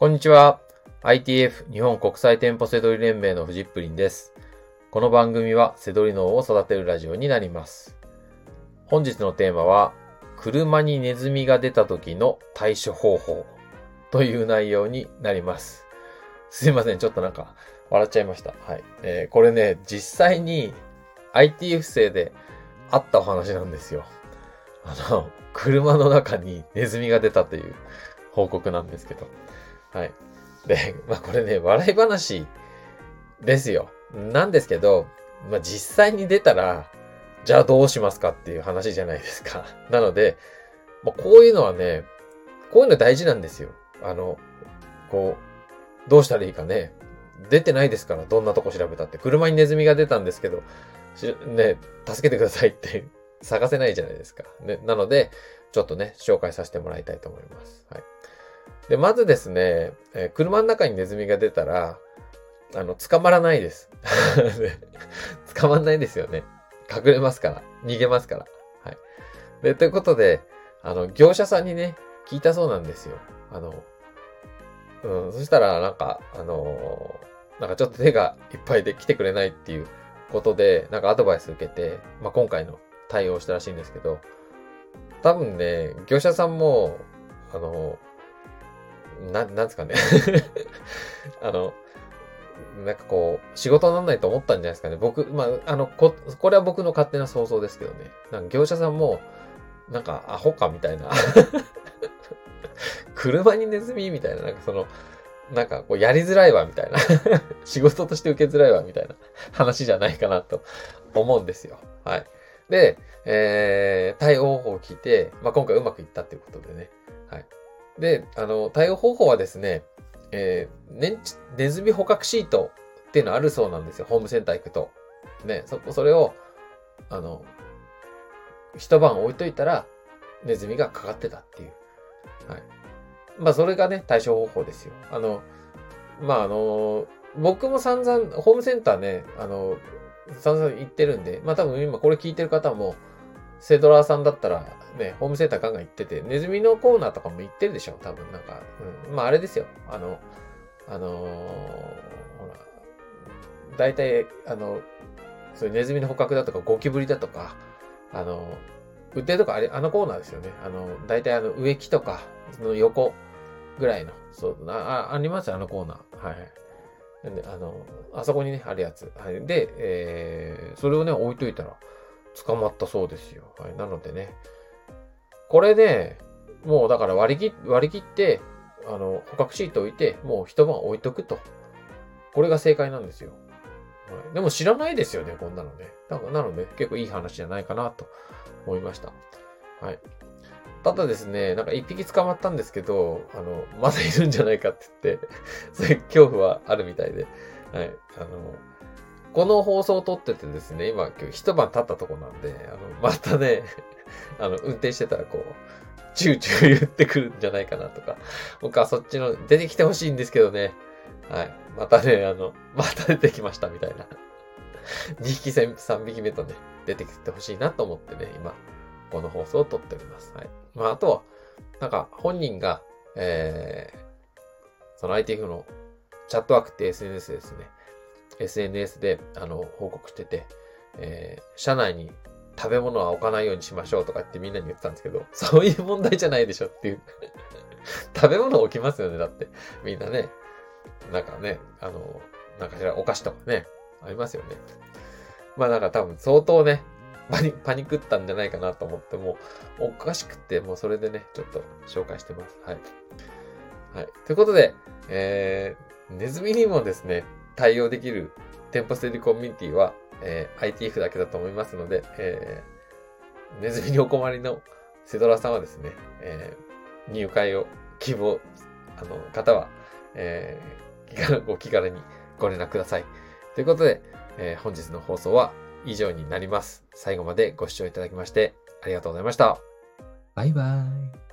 こんにちは。ITF 日本国際店舗セドリ連盟のフジップリンです。この番組はセドリ脳を育てるラジオになります。本日のテーマは、車にネズミが出た時の対処方法という内容になります。すいません。ちょっとなんか笑っちゃいました。はい。えーこれね、実際に ITF 生であったお話なんですよ。あの、車の中にネズミが出たという報告なんですけど。はい。で、まあこれね、笑い話ですよ。なんですけど、まあ実際に出たら、じゃあどうしますかっていう話じゃないですか。なので、まあこういうのはね、こういうの大事なんですよ。あの、こう、どうしたらいいかね。出てないですから、どんなとこ調べたって。車にネズミが出たんですけど、ね、助けてくださいって 探せないじゃないですか。ね、なので、ちょっとね、紹介させてもらいたいと思います。はい。で、まずですね、え車の中にネズミが出たら、あの、捕まらないです。捕まんないですよね。隠れますから。逃げますから。はい。で、ということで、あの、業者さんにね、聞いたそうなんですよ。あの、うん、そしたら、なんか、あのーなんかちょっと手がいっぱいで来てくれないっていうことで、なんかアドバイス受けて、まあ、今回の対応したらしいんですけど、多分ね、業者さんも、あの、な、なんですかね。あの、なんかこう、仕事にならないと思ったんじゃないですかね。僕、まあ、あの、こ、これは僕の勝手な想像ですけどね。なんか業者さんも、なんか、アホかみたいな。車にネズミみたいな、なんかその、なんかこう、やりづらいわ、みたいな。仕事として受けづらいわ、みたいな話じゃないかなと思うんですよ。はい。で、えー、対応方法を聞いて、まあ、今回うまくいったっていうことでね。はい。で、あの、対応方法はですね、えー、ね、ネズミ捕獲シートっていうのあるそうなんですよ。ホームセンター行くと。ね、そこ、それを、あの、一晩置いといたら、ネズミがかかってたっていう。はい。まあ、それがね、対処方法ですよ。あの、まあ、あの、僕も散々、ホームセンターね、あの、散々行ってるんで、まあ多分今これ聞いてる方も、セドラーさんだったら、ね、ホームセンターガンガン行ってて、ネズミのコーナーとかも行ってるでしょ多分なんか、うん。まああれですよ。あの、あのーほら、大体、あの、そういうネズミの捕獲だとか、ゴキブリだとか、あの、売ってるとかあれ、あのコーナーですよね。あの、大体あの植木とか、その横ぐらいの、そう、あ、あありますよ、あのコーナー。はい。あの、あそこにね、あるやつ。はい。で、えー、それをね、置いといたら、捕まったそうですよ。はい。なのでね、これね、もうだから割り切割り切って、あの、捕獲シート置いて、もう一晩置いとくと。これが正解なんですよ。はい、でも知らないですよね、こんなのね。だからなので、結構いい話じゃないかなと思いました。はい。ただですね、なんか一匹捕まったんですけど、あの、まだいるんじゃないかって言って、そういう恐怖はあるみたいで、はい。あの、この放送を撮っててですね、今、今日一晩経ったとこなんで、あの、またね、あの、運転してたらこう、チューチュー言ってくるんじゃないかなとか、僕はそっちの、出てきてほしいんですけどね、はい。またね、あの、また出てきましたみたいな。2匹3匹目とね、出てきてほしいなと思ってね、今、この放送を撮っております。はい。まあ、あとは、なんか、本人が、えー、その ITF のチャットワークって SNS ですね。SNS で、あの、報告してて、えー、社内に食べ物は置かないようにしましょうとかってみんなに言ってたんですけど、そういう問題じゃないでしょっていう。食べ物置きますよね、だって。みんなね。なんかね、あの、なんかしらお菓子とかね、ありますよね。まあなんか多分相当ね、パニパニクったんじゃないかなと思って、もうおかしくって、もうそれでね、ちょっと紹介してます。はい。はい。ということで、えー、ネズミにもですね、対応できる店舗セリコミュニティは、えー、ITF だけだと思いますので、えー、ネズミにお困りのセドラさんはですね、えー、入会を希望、あの、方は、えー、気軽ご気軽にご連絡ください。ということで、えー本日の放送は以上になります。最後までご視聴いただきましてありがとうございました。バイバイ。